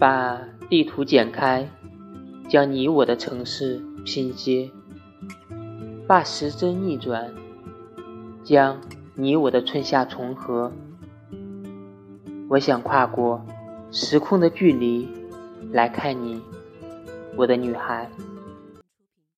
把地图剪开将你我的城市拼接把时针逆转将你我的春夏重合。我想跨过时空的距离来看你我的女孩。